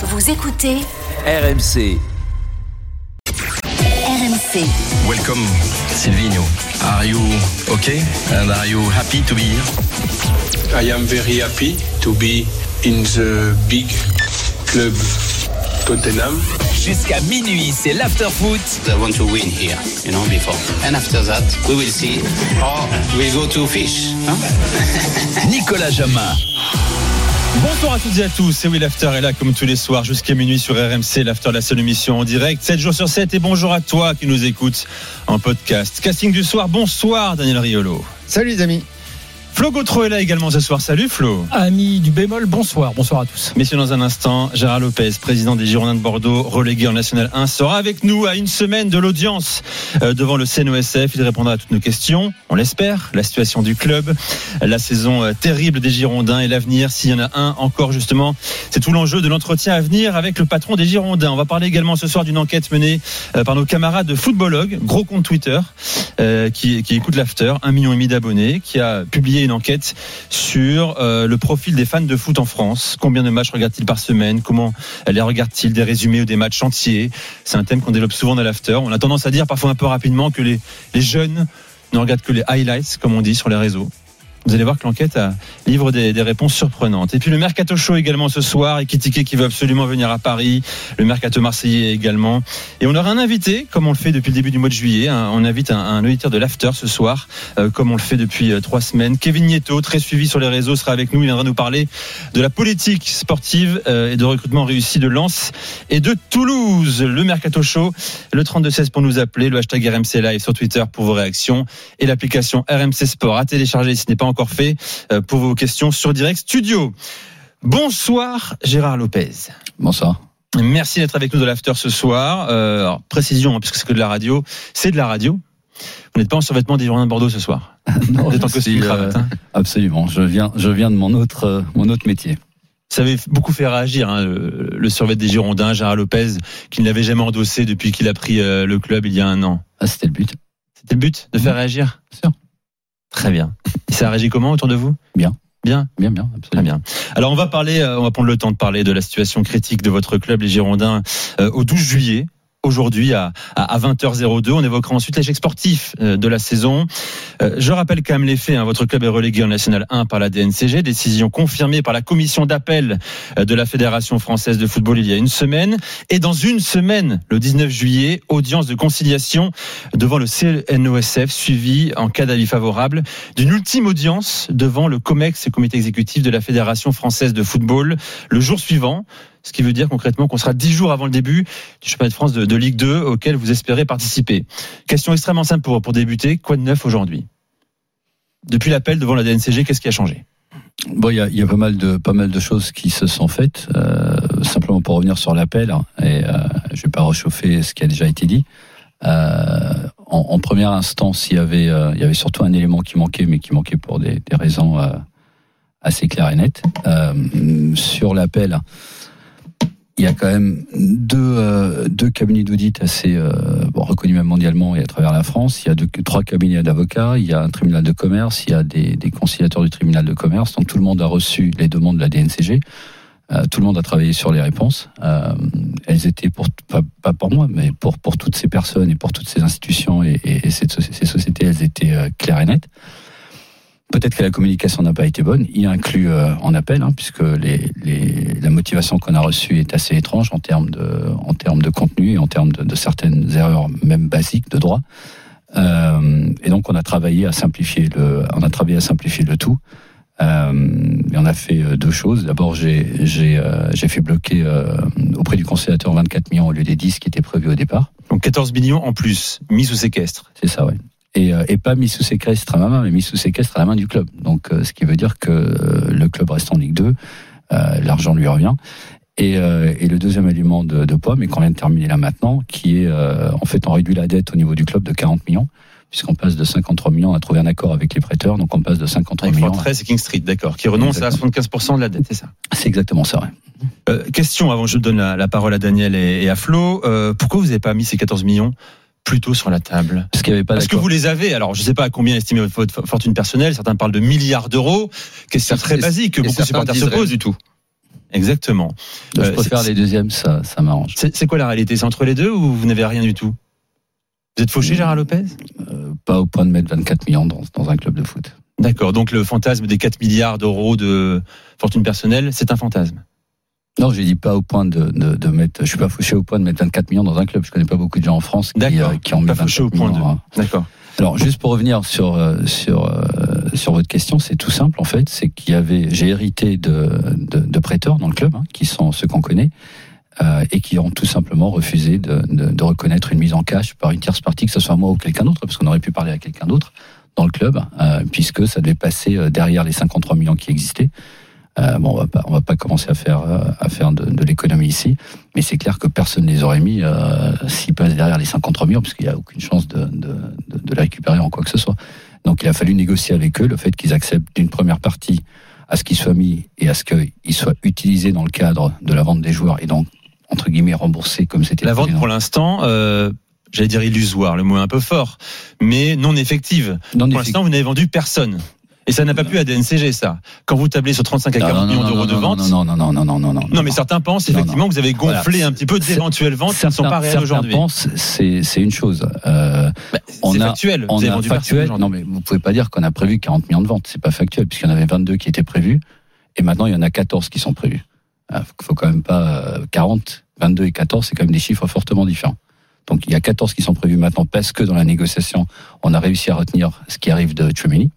Vous écoutez RMC. RMC. Welcome, Silvino. Are you okay? And are you happy to be here? I am very happy to be in the big club Tottenham. Jusqu'à minuit, c'est l'after-foot. I want to win here, you know, before. And after that, we will see. Or we go to fish. Huh? Nicolas Jamin. Bonsoir à toutes et à tous, c'est Will After est là comme tous les soirs jusqu'à minuit sur RMC, l'After, la seule émission en direct, 7 jours sur 7 et bonjour à toi qui nous écoutes en podcast. Casting du soir, bonsoir Daniel Riolo. Salut les amis. Flo Gautreau est là également ce soir, salut Flo. Amis du bémol, bonsoir, bonsoir à tous. Messieurs, dans un instant, Gérard Lopez, président des Girondins de Bordeaux, relégué en National 1, sera avec nous à une semaine de l'audience euh, devant le CNOSF. Il répondra à toutes nos questions, on l'espère, la situation du club, la saison euh, terrible des Girondins et l'avenir, s'il y en a un encore justement. C'est tout l'enjeu de l'entretien à venir avec le patron des Girondins. On va parler également ce soir d'une enquête menée euh, par nos camarades de footballogues, gros compte Twitter, qui, qui écoute l'after, un million et demi d'abonnés, qui a publié une enquête sur euh, le profil des fans de foot en France. Combien de matchs regardent-ils par semaine? Comment les regardent-ils? Des résumés ou des matchs entiers? C'est un thème qu'on développe souvent dans l'after. On a tendance à dire parfois un peu rapidement que les, les jeunes ne regardent que les highlights, comme on dit sur les réseaux. Vous allez voir que l'enquête a- livre des, des réponses surprenantes. Et puis le mercato chaud également ce soir, et Kitike qui veut absolument venir à Paris, le mercato marseillais également. Et on aura un invité, comme on le fait depuis le début du mois de juillet. hein. on invite un, un auditeur de l'after ce soir, euh, comme on le fait depuis euh, trois semaines. Kevin Nieto, très suivi sur les réseaux, sera avec nous. Il viendra nous parler de la politique sportive euh, et de recrutement réussi de Lens et de Toulouse. Le mercato chaud, le 3216 pour nous appeler, le hashtag RMC Live sur Twitter pour vos réactions et l'application RMC Sport à télécharger si ce n'est pas encore fait euh, pour vos questions sur Direct Studio. Bonsoir Gérard Lopez. Bonsoir. Merci d'être avec nous de l'after ce soir. Euh, alors, précision, hein, puisque c'est que de la radio, c'est de la radio. Vous n'êtes pas en survêtement des Girondins de Bordeaux ce soir. Vous êtes en costume si, cravate. euh, hein. Absolument. Je viens, je viens de mon autre, euh, mon autre métier. Ça avait beaucoup fait réagir hein, le, le survêt des Girondins, Gérard Lopez, qui ne l'avait jamais endossé depuis qu'il a pris euh, le club il y a un an. Ah, c'était le but. C'était le but de faire réagir? Bien sûr. Très bien. Et ça a réagi comment autour de vous? Bien. Bien? Bien, bien, Très absolument. bien. Alors on va parler, euh, on va prendre le temps de parler de la situation critique de votre club, les Girondins, euh, au 12 juillet. Aujourd'hui à, à, à 20h02, on évoquera ensuite l'échec sportif euh, de la saison. Euh, je rappelle quand même les faits. hein. votre club est relégué en National 1 par la DNCG, décision confirmée par la commission d'appel euh, de la Fédération française de football il y a une semaine. Et dans une semaine, le 19 juillet, audience de conciliation devant le CNOSF, suivi en cas d'avis favorable d'une ultime audience devant le COMEX, le comité exécutif de la Fédération française de football, le jour suivant. Ce qui veut dire concrètement qu'on sera dix jours avant le début du championnat de France de, Ligue 2 auquel vous espérez participer. Question extrêmement simple pour, pour débuter. Quoi de neuf aujourd'hui? Depuis l'appel devant la DNCG, qu'est-ce qui a changé? Bon, il y a, pas mal de, pas mal de choses qui se sont faites. Euh, simplement pour revenir sur l'appel, hein, et euh, je vais pas réchauffer ce qui a déjà été dit. Euh, en, première instance, il y avait, euh, y avait surtout un élément qui manquait, mais qui manquait pour des, des raisons assez claires et nettes. Sur l'appel, il y a quand même deux, euh, deux cabinets d'audit assez euh, bon, reconnus même mondialement et à travers la France. Il y a deux, trois cabinets d'avocats, il y a un tribunal de commerce, il y a des, des conciliateurs du tribunal de commerce. Donc tout le monde a reçu les demandes de la DNCG. Euh, tout le monde a travaillé sur les réponses. Euh, elles étaient pour pas, pas pour moi, mais pour pour toutes ces personnes et pour toutes ces institutions et, et, et ces sociétés, elles étaient euh, claires et nettes. Peut-être que la communication n'a pas été bonne. Il inclut euh, en appel, hein, puisque les, les, la motivation qu'on a reçue est assez étrange en termes de, en termes de contenu et en termes de, de certaines erreurs même basiques de droit. Euh, et donc on a travaillé à simplifier le, on a travaillé à simplifier le tout. Euh, et on a fait euh, deux choses. D'abord, j'ai j'ai euh, fait bloquer euh, auprès du conciliateur 24 millions au lieu des 10 qui étaient prévus au départ. Donc 14 millions en plus, mis sous séquestre. C'est ça, ouais. Et, euh, et pas mis sous séquestre à ma main, mais mis sous séquestre à la main du club. Donc, euh, ce qui veut dire que euh, le club reste en Ligue 2, euh, l'argent lui revient. Et, euh, et le deuxième élément de, de poids, mais qu'on vient de terminer là maintenant, qui est, euh, en fait, on réduit la dette au niveau du club de 40 millions, puisqu'on passe de 53 millions, on a trouvé un accord avec les prêteurs, donc on passe de 53 Avec millions. Fortress et King Street, d'accord, qui renonce à 75% de la dette, c'est ça? C'est exactement ça, ouais. Euh, question avant que je donne la, la parole à Daniel et, et à Flo. Pourquoi vous n'avez pas mis ces 14 millions? Plus tôt sur la table Parce avait pas Parce que vous les avez. Alors, je ne sais pas à combien estimez votre fortune personnelle. Certains parlent de milliards d'euros. Question très basique que beaucoup de supporters se posent. du tout. Exactement. Je Euh, préfère les deuxièmes, ça, ça m'arrange. C'est c'est quoi la réalité? C'est entre les deux ou vous n'avez rien du tout? Vous êtes fauché, Gérard Lopez? Euh, pas au point de mettre 24 millions dans, dans un club de foot. D'accord. Donc le fantasme des 4 milliards d'euros de fortune personnelle, c'est un fantasme? Non, j'ai dit pas au point de, de, de mettre. Je suis pas fauché au point de mettre 24 millions dans un club. Je connais pas beaucoup de gens en France qui, euh, qui ont mis Pas 24 fauché au point de. millions, hein. D'accord. Alors, juste pour revenir sur euh, sur euh, sur votre question, c'est tout simple en fait. C'est qu'il y avait, j'ai hérité de, de de prêteurs dans le club, hein, qui sont ceux qu'on connaît, euh, et qui ont tout simplement refusé de, de de reconnaître une mise en cash par une tierce partie, que ce soit moi ou quelqu'un d'autre, parce qu'on aurait pu parler à quelqu'un d'autre dans le club, euh, puisque ça devait passer euh, derrière les 53 millions qui existaient. Euh, bon, on va pas, on va pas commencer à faire euh, à faire de, de l'économie ici, mais c'est clair que personne ne les aurait mis euh, s'ils passent derrière les 53 millions, parce qu'il n'y a aucune chance de, de, de, de les récupérer en quoi que ce soit. Donc, il a fallu négocier avec eux le fait qu'ils acceptent d'une première partie à ce qu'ils soient mis et à ce qu'ils soient utilisés dans le cadre de la vente des joueurs et donc entre guillemets remboursés comme c'était La vente pour l'instant, euh, j'allais dire illusoire, le mot est un peu fort, mais non effective. Non, Pour l'instant, vous n'avez vendu personne. Et ça n'a pas pu à DNCG, ça. Quand vous tablez sur 35 à 40 millions d'euros de vente. Non, non, non, non, non, non, non. Non, mais certains pensent effectivement que vous avez gonflé un petit peu d'éventuelles ventes qui ne sont pas réelles certains aujourd'hui. pensent, c'est une chose. Euh, Bah, C'est factuel. on a factuel. Non, mais vous pouvez pas dire qu'on a prévu 40 millions de ventes. C'est pas factuel, puisqu'il y en avait 22 qui étaient prévus, et maintenant il y en a 14 qui sont prévus. Il faut quand même pas euh, 40, 22 et 14, c'est quand même des chiffres fortement différents. Donc il y a 14 qui sont prévus maintenant parce que dans la négociation, on a réussi à retenir ce qui arrive de Tremini.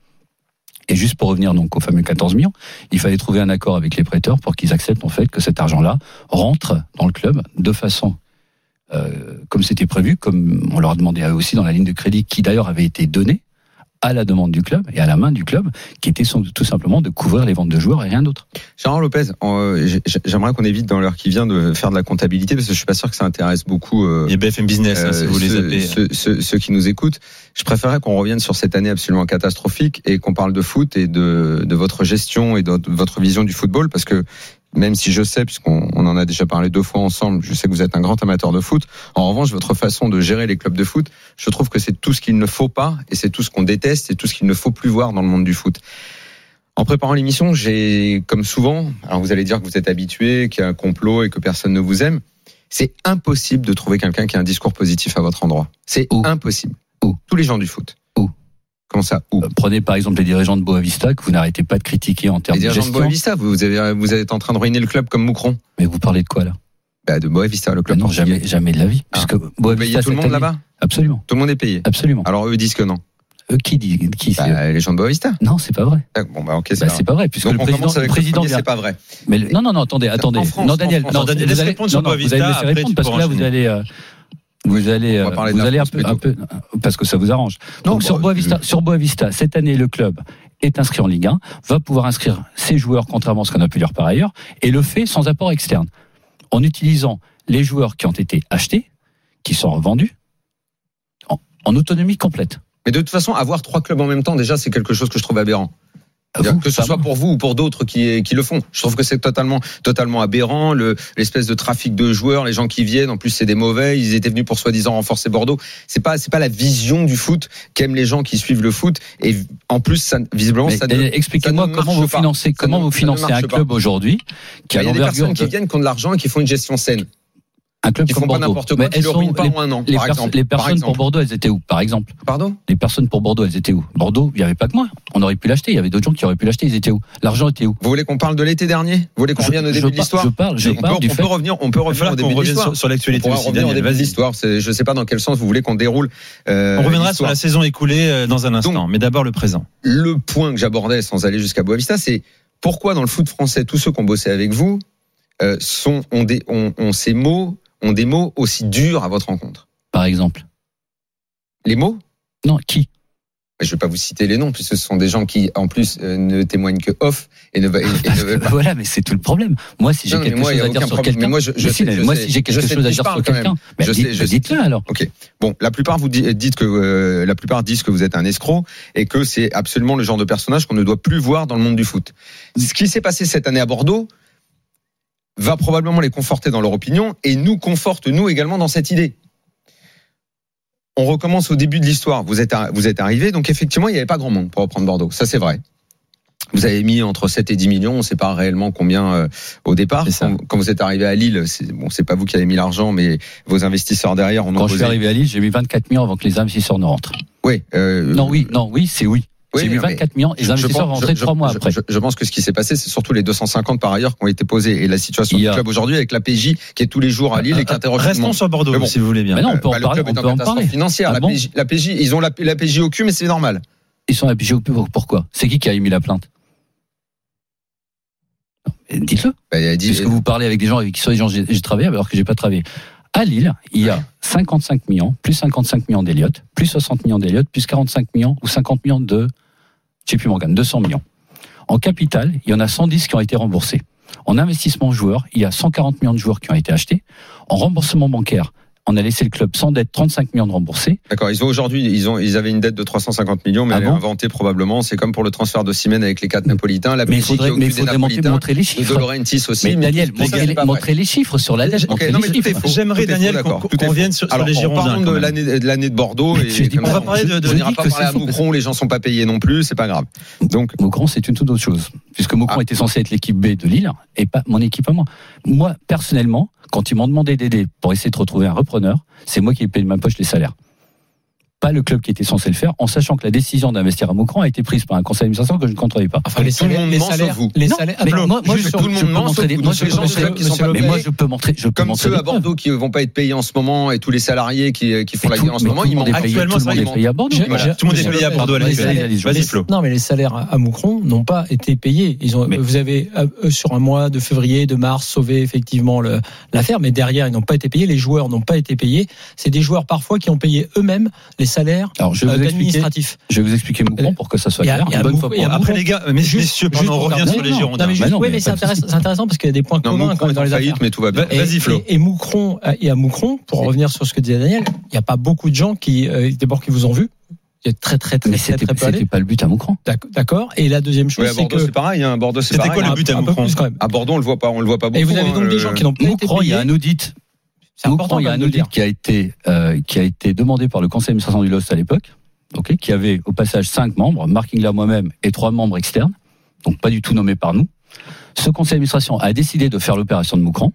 Et juste pour revenir donc aux fameux 14 millions, il fallait trouver un accord avec les prêteurs pour qu'ils acceptent en fait que cet argent-là rentre dans le club de façon euh, comme c'était prévu, comme on leur a demandé à eux aussi dans la ligne de crédit, qui d'ailleurs avait été donnée à la demande du club et à la main du club, qui était tout simplement de couvrir les ventes de joueurs et rien d'autre. Gérard Lopez, euh, j'ai- j'aimerais qu'on évite dans l'heure qui vient de faire de la comptabilité parce que je suis pas sûr que ça intéresse beaucoup euh, a BFM Business, hein, si euh, vous les ceux, appelez. ceux- ceux- ceux qui nous écoutent. Je préférerais qu'on revienne sur cette année absolument catastrophique et qu'on parle de foot et de, de votre gestion et de votre vision du football parce que même si je sais, puisqu'on on en a déjà parlé deux fois ensemble, je sais que vous êtes un grand amateur de foot. En revanche, votre façon de gérer les clubs de foot, je trouve que c'est tout ce qu'il ne faut pas et c'est tout ce qu'on déteste et tout ce qu'il ne faut plus voir dans le monde du foot. En préparant l'émission, j'ai, comme souvent, alors vous allez dire que vous êtes habitué, qu'il y a un complot et que personne ne vous aime. C'est impossible de trouver quelqu'un qui a un discours positif à votre endroit. C'est impossible. Où? Tous les gens du foot. Comment ça Où Euh, Prenez par exemple les dirigeants de Boavista que vous n'arrêtez pas de critiquer en termes Les de dirigeants de gestion. Boavista, vous, avez, vous êtes en train de ruiner le club comme Moucron. Mais vous parlez de quoi là? Bah, de Boavista, le club. Non, portugais. jamais, jamais de la vie. Ah. Puisque Boavista tout le monde là-bas? Absolument, Tout le monde est payé. absolument. Alors eux disent que non. Euh, qui dit qui Bah, les gens de Boavista. Non, c'est pas vrai. Ah, Bon, bah, ok, c'est Bah, pas c'est pas vrai puisque Donc, le président, le président c'est pas vrai. Mais le- non, non, non, attendez, attendez. En France, non, Daniel, France. non, Non, Daniel, vous allez- répondre sur non, non, vous allez laisser répondre parce que là, vous allez, euh, vous allez, On va euh, vous allez un peu, un peu, parce que ça vous arrange. Non, Donc, sur Boavista, sur Boavista, cette année, le club est inscrit en Ligue 1, va pouvoir inscrire ses joueurs, contrairement à ce qu'on a pu dire par ailleurs, et le fait sans apport externe. En utilisant les joueurs qui ont été achetés, qui sont revendus, en, en autonomie complète. Mais de toute façon, avoir trois clubs en même temps, déjà, c'est quelque chose que je trouve aberrant. Vous, que ce pas soit pour vous ou pour d'autres qui, qui le font. Je trouve que c'est totalement, totalement aberrant. Le, l'espèce de trafic de joueurs, les gens qui viennent, en plus c'est des mauvais. Ils étaient venus pour soi-disant renforcer Bordeaux. C'est pas, c'est pas la vision du foot qu'aiment les gens qui suivent le foot. Et en plus, ça, visiblement, Mais, ça ça Expliquez-moi comment vous pas. financez, comment vous financez un club aujourd'hui qui a Il y a des personnes qui viennent, qui ont de l'argent et qui font une gestion saine. Un club Qui comme font pas Bordeaux. n'importe quoi, Mais qui elles le ruinent pas les- en un an, les, par exemple. les Par personnes pour. Bordeaux, elles étaient où, par exemple? Pardon? Les personnes pour Bordeaux, elles étaient où? Bordeaux, il n'y avait pas que moi. On aurait pu l'acheter. Il y avait d'autres gens qui auraient pu l'acheter. Ils étaient où? L'argent était où? Vous voulez qu'on parle de l'été dernier? Vous voulez qu'on revienne au je début de l'histoire? je parle- je on parle peut- du on fait- peut revenir, on peut revenir au début de l'histoire. sur, l'actualité aussi, revenir au début de l'histoire. Je sais pas dans quel sens vous voulez qu'on déroule. euh, On reviendra sur la saison écoulée euh, dans un instant, mais d'abord le présent. Le point que j'abordais sans aller jusqu'à Boavista, c'est pourquoi dans le foot français, tous ceux qui ont bossé avec vous euh, sont ont des ont, ont ces mots ont des mots aussi durs à votre rencontre. Par exemple Les mots? Non, qui? Je vais pas vous citer les noms puisque ce sont des gens qui en plus euh, ne témoignent que off et ne, et- et ne veulent pas. Voilà, mais c'est tout le problème. Moi, si j'ai quelque moi, chose à dire sur quelqu'un, moi, je- je si, je moi, sais- si j'ai quelque chose à dire sur quelqu'un, bah, Je dites- sais- je sais- dites-le alors. Bon, la plupart vous di- dites que euh, la plupart disent que vous êtes un escroc et que c'est absolument le genre de personnage qu'on ne doit plus voir dans le monde du foot. Ce qui s'est passé cette année à Bordeaux va probablement les conforter dans leur opinion et nous conforte nous également dans cette idée. On recommence au début de l'histoire. Vous êtes vous êtes arrivé, donc effectivement il n'y avait pas grand monde pour reprendre Bordeaux. Ça c'est vrai. Vous avez mis entre 7 et 10 millions, on ne sait pas réellement combien euh, au départ. Quand, quand vous êtes arrivé à Lille, c'est bon, c'est pas vous qui avez mis l'argent, mais vos investisseurs derrière ont Quand je suis arrivé à Lille, j'ai mis 24 millions avant que les investisseurs ne rentrent. Oui, euh, Non, oui, non, oui, c'est oui. Oui, j'ai mais 24 millions et les investisseurs vont pense- rentrer je- trois mois je- après. Je, je pense que ce qui s'est passé, c'est surtout les 250 par ailleurs qui ont été posés et la situation du club aujourd'hui avec la PJ qui est tous les jours à Lille et qui interroge tout le Restons sur Bordeaux, bon. si vous voulez bien. Mais non, on peut Bah, en le parler. club On peut en parler. financière. Ah la, bon PJ, la PJ, ils ont la, la PJ au cul, mais c'est normal. Ils sont la PGO pourquoi? C'est qui qui a émis la plainte? Dites-le. Bah, dit- Puisque vous parlez avec des gens avec qui sont des gens j'ai j'ai travaillé alors que j'ai pas travaillé. À Lille, il y a 55 millions, plus 55 millions d'Eliott, plus 60 millions d'Eliott, plus 45 millions ou 50 millions de JP Morgan, 200 millions. En capital, il y en a 110 qui ont été remboursés. En investissement joueur, il y a 140 millions de joueurs qui ont été achetés. En remboursement bancaire, on a laissé le club sans dette 35 millions de remboursés. D'accord, ils ont aujourd'hui, ils ont, ils avaient une dette de 350 millions, mais Ah elle bon est inventée probablement. C'est comme pour le transfert de Siemens avec les quatre Napolitains. La Mais il faudrait, mais faudrait montrer, Napolitains. montrer les De chiffres. De Laurentiis aussi. Mais Daniel, montrer, les, chiffres sur la dette. Ok, montrer non, les mais tout est chiffres. faux. J'aimerais, Daniel, qu'on- faux. revienne sur- les Girondins, Parlons quand de l'année de l'année de Bordeaux. Et on va parler de- on n'ira pas parler à Moucron, les gens sont pas payés non plus, c'est pas grave. Donc, Moucron, c'est une toute autre chose. Puisque Moucron Ah. était censé être l'équipe B de Lille et pas mon équipe à moi. Moi, personnellement, quand ils m'ont demandé d'aider pour essayer de retrouver un repreneur, c'est moi qui ai payé de ma poche les salaires. Pas le club qui était censé le faire, en sachant que la décision d'investir à Moucron a été prise par un conseil d'administration que je ne contrôlais pas. Enfin, les tout le salaires, monde les salaires, vous. les salaires. moi, je, peux montrer je gens peux comme ceux à. Bordeaux qui vont pas être payés en ce moment et tous les salariés qui, qui font la guerre en ce moment, ils payé- Actuellement, tout le monde est payé à Bordeaux. Tout le monde est payé à Bordeaux, vas-y, Flo. Non, mais les salaires à Moucron n'ont pas été payés. Ils ont, vous avez euh, eux, sur un mois de février, de mars, sauvé effectivement l'affaire, mais derrière ils n'ont pas été payés. Les joueurs n'ont pas été payés. C'est des joueurs parfois qui ont payé eux-mêmes les salaires Alors, je vais euh, vous expliquer, administratifs. je vais vous expliquer Moucron pour que ça soit clair. Une bonne fois pour. Après, les gars, mais, Juste- messieurs, juste pardon, on revient sur les Girondins. non, mais juste- Bah non, oui, mais c'est intéressant, parce qu'il y a des points Non, communs dans les faillite, affaires. mais tout va bien. Va- Vas-y, Flo. Et, et Moucron, euh, et à Moucron, pour revenir sur ce que disait Daniel, il n'y a pas beaucoup de gens qui, euh, d'abord, qui vous ont vu. Il y a très, très, très, Mais très, c'était très pas le but à Moucron. D'ac- D'accord. Et la deuxième chose, Oui, à c'est Bordeaux, que. c'est pareil. Hein. Bordeaux, c'est C'était quoi le hein. but à même. À Bordeaux, on le voit pas, on le voit pas beaucoup. Et vous avez donc hein, des gens qui n'ont pas été Moucron, il y a un audit. C'est important il y a un audit qui a été euh, qui a été demandé par le conseil d'administration du LOST à l'époque, ok, qui avait au passage cinq membres, Mark Ingler, moi-même et trois membres externes, donc pas du tout nommés par nous. Ce conseil d'administration a décidé de faire l'opération de Moucron.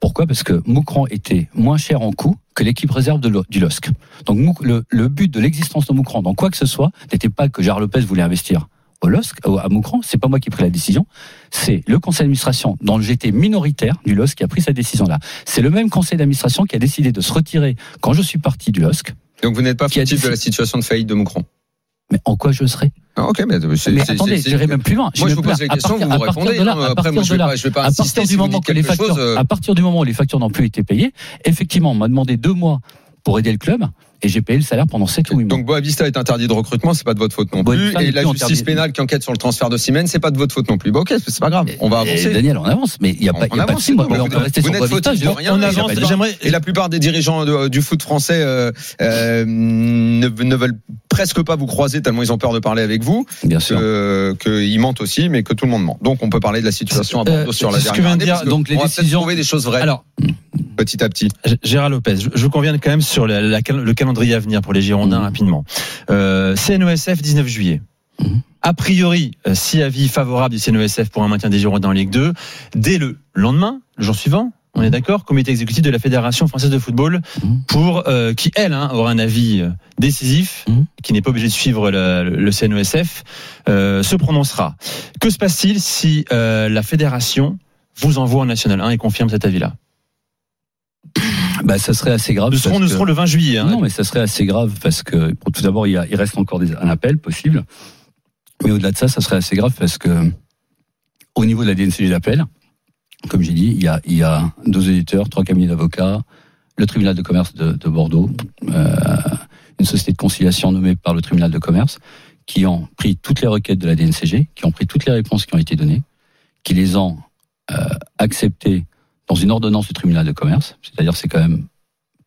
Pourquoi? Parce que Moucron était moins cher en coût que l'équipe réserve de du LOSC. Donc le, le but de l'existence de Moucron, dans quoi que ce soit, n'était pas que Gérard Lopez voulait investir au LOSC, à Moucron. C'est pas moi qui ai pris la décision. C'est le conseil d'administration, dont j'étais minoritaire du LOSC, qui a pris cette décision-là. C'est le même conseil d'administration qui a décidé de se retirer quand je suis parti du LOSC. Donc vous n'êtes pas fautif de la situation de faillite de Moucron. Mais en quoi je serais? Ah, ok, mais Mais attendez, j'irai même plus loin. Moi, je vous pose la question, vous me répondez. là- à Après, moi, je vais pas, je vais pas à partir du moment dites que les quelque factures, chose. à partir du moment où les factures n'ont plus été payées, effectivement, on m'a demandé deux mois pour aider le club et j'ai payé le salaire pendant sept ou huit mois. Donc Boavista est interdit de recrutement, c'est pas de votre faute non Boavista plus. Et la justice interdit. pénale qui enquête sur le transfert de Siemens, c'est pas de votre faute non plus. Bon, ok, c'est pas grave. On va Et avancer. Daniel, on avance, mais il n'y a pas, On y a pas de avance, mois. c'est tout. On peut rester Vous sur n'êtes Boavista, je- de rien, On et avance. J'aimerais. Et la plupart des dirigeants de- du foot français euh, euh, ne, ne veulent presque pas vous croiser tellement ils ont peur de parler avec vous, Bien sûr. qu'ils mentent aussi, mais que tout le monde ment. Donc on peut parler de la situation à Bordeaux Euh, sur la dernière de année, donc, les décisions- trouver des choses vraies Alors, petit à petit. G- Gérard Lopez, je, je conviens quand même sur la- la cal- le calendrier à venir pour les Girondins Mhm. rapidement. Euh, CNESF 19 juillet. Mhm. A priori, euh, si avis favorable du CNESF pour un maintien des Girondins en Ligue 2, dès le lendemain, le jour suivant, on est d'accord, comité exécutif de la Fédération française de football pour euh, qui elle hein, aura un avis euh, décisif, qui n'est pas obligé de suivre le, le CNESF, euh, se prononcera. Que se passe-t-il si euh, la fédération vous envoie en National 1 et confirme cet avis-là? Bah, ça serait assez grave. Nous serons, nous que- serons le 20 juillet. hein. Non, mais ça serait assez grave parce que, pour tout d'abord, il, reste encore des, un appel possible. Mais au-delà de ça, ça serait assez grave parce que, au niveau de la DNCG d'appel, comme j'ai dit, il y a, il y a deux éditeurs, trois cabinets d'avocats, le tribunal de commerce de, de Bordeaux, euh, une société de conciliation nommée par le tribunal de commerce, qui ont pris toutes les requêtes de la DNCG, qui ont pris toutes les réponses qui ont été données, qui les ont euh, acceptées dans une ordonnance du tribunal de commerce. C'est-à-dire, c'est quand même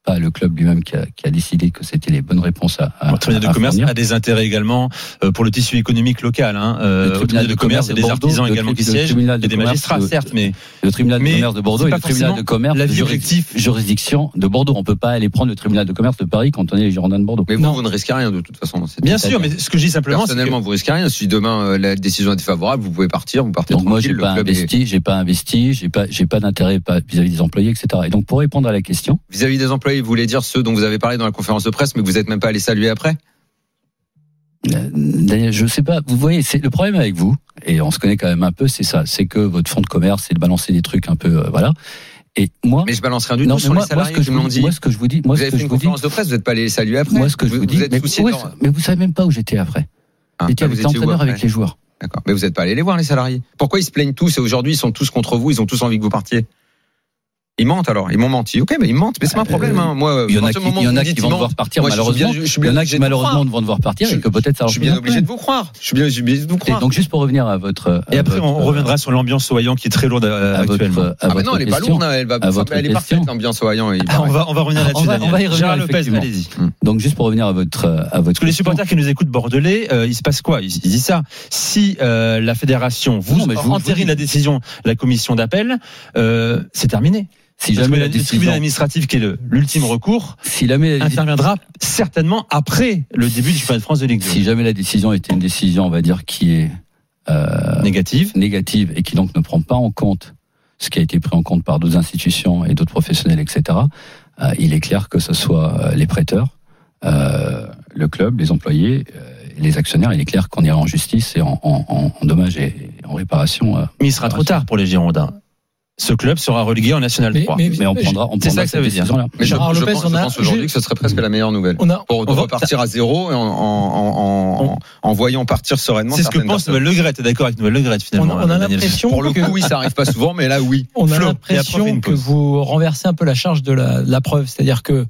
pas le club lui-même qui a, qui a décidé que c'était les bonnes réponses à. à Le tribunal à de commerce fournir. a des intérêts également euh, pour le tissu économique local. Hein. Euh, Le tribunal de commerce, il y a des Bordeaux, artisans le également qui siègent, tribunal il y a de des commerce magistrats, de- certes, mais Le tribunal Mais de commerce de Bordeaux et pas le tribunal de commerce objectif. juridiction de Bordeaux. On peut pas aller prendre le tribunal de commerce de Paris quand on est les Girondins de Bordeaux. Mais vous, Non. vous ne risquez rien de toute façon. dans cette bien sûr. Mais ce que je dis simplement, c'est que Personnellement, vous risquez rien. Si demain euh, la décision est défavorable, vous pouvez partir, vous partez Donc moi j'ai pas est- investi, j'ai pas investi, j'ai pas j'ai pas d'intérêt pas- vis-à-vis des employés, etc. Et donc pour répondre à la question, Vis-à-vis des employés, vous voulez dire ceux dont vous avez parlé dans la conférence de presse, mais que vous n'êtes même pas allé saluer après euh, Daniel, je sais pas, vous voyez, c'est le problème avec vous, et on se connaît quand même un peu, c'est ça, c'est que votre fonds de commerce, c'est de balancer des trucs un peu, euh, voilà. Et moi, Mais je balance rien du non, tout sur moi, les moi, ce que qui je vous dis, moi ce que je vous dis, moi Vous ce avez que fait je une vous dis, conférence de presse, vous n'êtes pas allé les saluer après. moi ce que je vous dis, êtes mais, où leur- mais vous savez même pas où j'étais après. Ah, J'étais ah, avec vous l'entraîneur, avec les joueurs. D'accord. Mais vous n'êtes pas allé les voir, les salariés. Pourquoi ils se plaignent tous et aujourd'hui ils sont tous contre vous, ils ont tous envie que vous partiez? Ils mentent alors, ils m'ont menti. Ok, mais ils mentent, mais c'est pas un problème. Hein. Moi, Il y en a qui, il y en a vous qui vont devoir partir moi, je suis bien- malheureusement. je suis Il bien y en a qui malheureusement vont devoir partir Je- et que peut-être ça Je suis bien obligé de vous croire. Je suis bien obligé de vous Et croire. donc juste pour revenir à votre. Et après, on reviendra sur l'ambiance soyant qui est très lourde euh, à votre- actuellement. à Ah, mais votre non, elle est pas lourde, hein, elle va, à votre elle est parfaite, l'ambiance soyant. il Ah, on va, on va revenir On là-dessus. on va y revenir, Gérard Lopez, allez-y. Donc juste pour revenir à votre à votre. Parce que les supporters qui nous écoutent bordelais, euh, il se passe quoi? Ils, disent ça. Si euh, la fédération vous entérine la décision, la commission d'appel, euh, c'est terminé. Si jamais la le tribunal décision, administratif, qui est l'ultime recours, si jamais la- interviendra certainement après le début du championnat de France de Ligue 2. si jamais la décision était une décision, on va dire qui est euh, Négative. négative et qui donc ne prend pas en compte ce qui a été pris en compte par d'autres institutions et d'autres professionnels, etc. euh, il est clair que ce soit euh, les prêteurs, euh, le club, les employés, les actionnaires. Il est clair qu'on ira en justice et en, en, en, en dommages et en réparation. Mais il sera trop tard pour les Girondins. Ce club sera relégué en National Mais- 3. mais- mais on prendra, on C'est prendra ça que ça veut dire. Mais je, je Lopez, pense, on a- pense aujourd'hui je- que ce serait presque la meilleure nouvelle. On a, Pour On va- repartir à zéro en, en, en, en, en voyant partir sereinement C'est ce que pense. Noël Legrette. D'accord avec Noël Legrette on finalement. a, on a Daniel. l'impression Pour le que, coup, oui, ça arrive pas souvent, mais là, oui. on a l'impression que vous renversez un peu la charge de la, de la preuve. C'est-à-dire que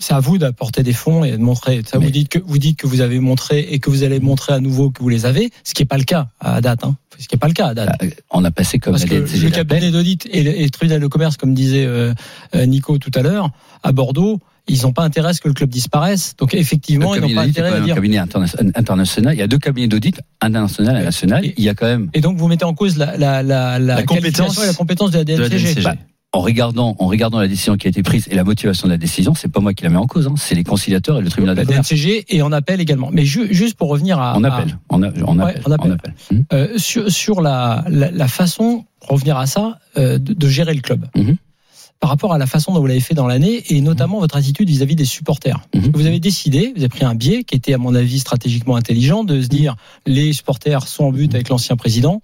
c'est à vous d'apporter des fonds et de montrer. Ça, Mais- vous dites que vous dites que vous avez montré et que vous allez montrer à nouveau que vous les avez, ce qui n'est pas le cas à date. Hein. Ce qui n'est pas le cas à date. Euh, On a passé comme Parce que DNCG le cabinet d'audit et le, et le tribunal de commerce, comme disait euh, euh, Nico tout à l'heure, à Bordeaux, ils n'ont pas intérêt à ce que le club disparaisse. Donc effectivement, ils n'ont pas intérêt à même un dire. cabinet interna- international. Il y a deux cabinets d'audit, international et national. Et- Il y a quand même, Et donc vous mettez en cause la, la, la, la, La compétence et la compétence de la de la DNCG. DNCG. Bah, en regardant, en regardant la décision qui a été prise et la motivation de la décision, c'est pas moi qui la mets en cause, hein, c'est les conciliateurs et le tribunal la commerce. DNCG et en appel également. Mais ju- juste pour revenir à, On à- appelle, on, a- on appelle, on appelle. on appelle. Hum. Euh, sur, sur la, la, la façon, revenir à ça, euh, de, de gérer le club. Mhm. Par rapport à la façon dont vous l'avez fait dans l'année et notamment votre attitude vis-à-vis des supporters. Mhm. Vous avez décidé, vous avez pris un biais qui était à mon avis stratégiquement intelligent de se dire les supporters sont en but avec l'ancien président.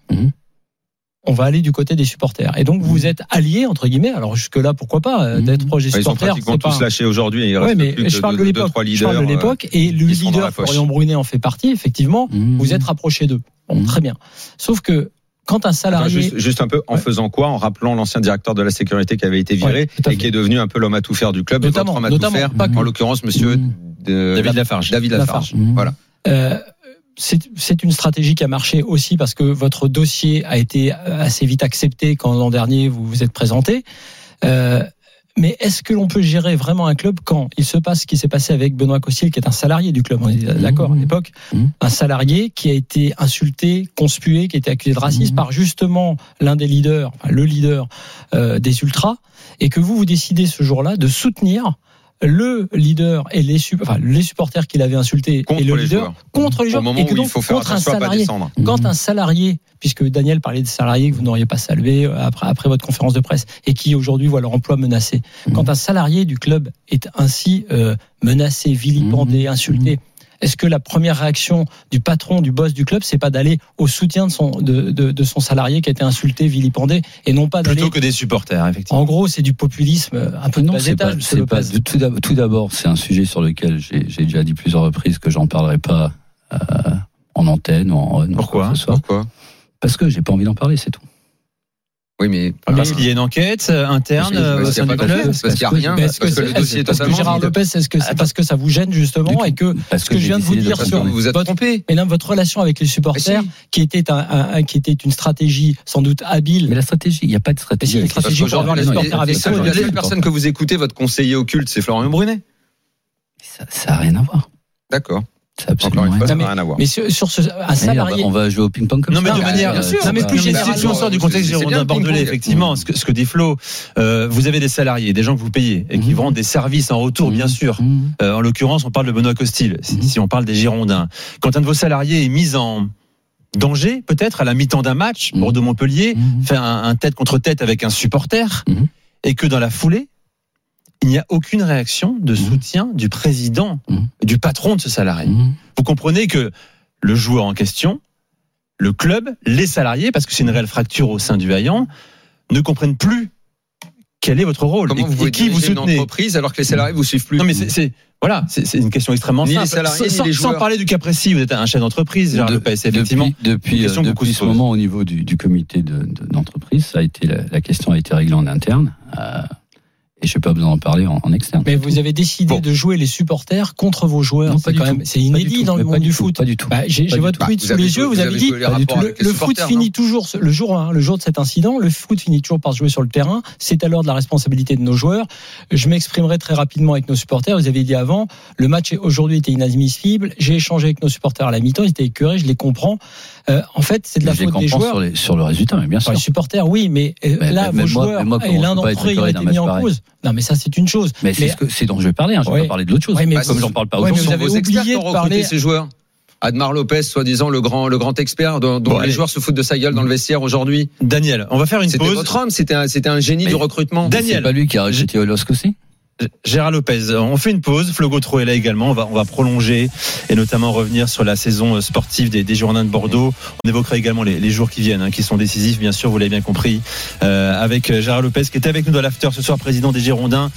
Mhm. On va aller du côté des supporters. Et donc vous êtes alliés entre guillemets. Alors jusque là pourquoi pas euh, Mhm. d'être proche des Ils sont supporters. pratiquement tous pas- lâchés aujourd'hui. et Il Ouais, reste mais plus que je parle de deux, trois Je leaders. parle de euh, l'époque et le leader. Florian Brunet en fait partie effectivement. Hum. Vous êtes rapproché d'eux. Bon, Mhm. très bien. Sauf que quand un Attends, salarié juste, juste un peu, en Ouais. faisant quoi En rappelant l'ancien directeur de la sécurité qui avait été viré Ouais, et qui est devenu un peu l'homme à tout faire du club, Notamment, votre homme à tout faire, en l'occurrence monsieur Mmh. de- David Lafarge. David Lafarge. Mmh. Voilà. Euh, c'est une stratégie qui a marché aussi parce que votre dossier a été assez vite accepté quand l'an dernier vous vous êtes présenté. Euh, mais est-ce que l'on peut gérer vraiment un club quand il se passe ce qui s'est passé avec Benoît Cossier, qui est un salarié du club, on est d'accord à Mmh. l'époque, Mmh. un salarié qui a été insulté, conspué, qui a été accusé de racisme Mmh. par justement l'un des leaders, enfin, le leader euh, des ultras, et que vous vous décidez ce jour-là de soutenir le leader et les, sup- enfin, les supporters qu'il avait insultés Contre et le les leader joueurs. contre les Au joueurs moment et que où il donc faut faire contre un attention à pas salarié descendre. quand Mmh. un salarié, puisque Daniel parlait de salariés que vous n'auriez pas salué après, après votre conférence de presse et qui aujourd'hui voient leur emploi menacé, Mhm. quand un salarié du club est ainsi euh, menacé, vilipendé, Mhm. insulté, est-ce que la première réaction du patron, du boss du club, c'est pas d'aller au soutien de son, de, de, de son salarié qui a été insulté, vilipendé, et non pas d'aller. Plutôt que des supporters, effectivement. En gros, c'est du populisme un peu de Non, bas c'est pas, c'est pas- tout d'ab- tout d'abord, c'est un sujet sur lequel j'ai j'ai déjà dit plusieurs reprises que j'en parlerai pas euh, en antenne ou en Pourquoi quoi que ce soit. Pourquoi Parce que j'ai pas envie d'en parler, c'est tout. Oui, mais Parce qu'il y a une enquête euh, interne Parce euh, qu'il sein y a du pas club. d'enquête, parce qu'il y a rien, parce que le dossier est totalement Gérard. Lopez, est-ce que c'est parce que ça vous gêne justement et que ce que je viens de vous dire sur vous vous êtes trompé. mais là, votre relation avec les supporters, qui était qui une stratégie sans doute habile. Mais la stratégie, il n'y a pas de stratégie. Une stratégie les pour avoir les supporters. avec La seule personne que vous écoutez, votre conseiller occulte, c'est Florian Brunet. Ça- Ça n'a rien à voir. D'accord. Absolument Encore une fois, rien ça Non, n'a rien à voir. Mais sur, sur ce, un à salarié. On va jouer au ping-pong comme Non, ça. mais de bah, manière. bien sûr. Non, mais Non, mais plus généralement, si on sort du contexte girondin bordelais, effectivement, ce que, ce que dit Flo, euh, vous avez des salariés, des gens que vous payez et qui Mhm. vous rendent des services en retour, bien Mmh. sûr. Mmh. Euh, en l'occurrence, on parle de Benoît Costil, si, Mhm. si on parle des Girondins. Quand un de vos salariés est mis en danger, peut-être à la mi-temps d'un match, Mhm. Bordeaux-Montpellier, Mhm. fait un, un tête contre tête avec un supporter, Mhm. et que dans la foulée, il n'y a aucune réaction de Mhm. soutien du président, Mhm. du patron de ce salarié. Mmh. Vous comprenez que le joueur en question, le club, les salariés, parce que c'est une réelle fracture au sein du Vaillant, ne comprennent plus quel est votre rôle Comment et, vous et pouvez qui vous diriger une soutenez. entreprise alors que les salariés vous suivent plus Non mais c'est- voilà, c'est une question extrêmement Ni les simple. salariés, sans, ni les sans joueurs. parler du cas précis, vous êtes un chef d'entreprise, Gérard De- Lopez, effectivement. Depuis, depuis, euh, depuis ce moment, au niveau du, du comité de- de- d'entreprise, ça a été la, la question a été réglée en interne. euh, et je n'ai pas besoin d'en parler en, en externe. Mais vous avez décidé Bon. de jouer les supporters contre vos joueurs. C'est du quand tout. même, c'est Pas du inédit dans le monde du foot. pas du tout. Bah, j'ai votre tweet sous les yeux. Vous avez dit le, foot finit toujours le jour hein, le jour de cet incident. Le foot finit toujours par se jouer sur le terrain. C'est alors de la responsabilité de nos joueurs. Je m'exprimerai très rapidement avec nos supporters. Vous avez dit avant, le match aujourd'hui était inadmissible. J'ai échangé avec nos supporters à la mi-temps. Ils étaient écœurés. Je les comprends. Euh, en fait, c'est de la faute des joueurs. sur, les- sur le résultat, mais bien Enfin, sûr. les supporters, oui, mais, euh, Mais- là, vos joueurs, et l'un d'entre eux, il été mis en cause. Non, mais ça, c'est une chose. Mais c'est ce que- c'est dont je vais parler. Hein, je ne vais Ouais. pas parler de l'autre chose. Ouais, mais Comme vous- j'en parle pas aujourd'hui. vous avez oublié de parler- ces joueurs. Admar Lopez, soi-disant le grand, le grand expert dont, dont Bon, les allez. joueurs se foutent de sa gueule dans le vestiaire aujourd'hui. Daniel, on va faire une C'était pause. votre homme, c'était un, c'était un génie Mais- du recrutement. Daniel. C'est pas lui qui a rejeté Olosk aussi Gérard Lopez, on fait une pause. Flo est là également. On va, on va prolonger et notamment revenir sur la saison sportive des, des Girondins de Bordeaux. On évoquera également les, jours qui viennent, hein, qui sont décisifs, bien sûr, vous l'avez bien compris, euh, avec Gérard Lopez qui est avec nous dans l'after ce soir, président des Girondins.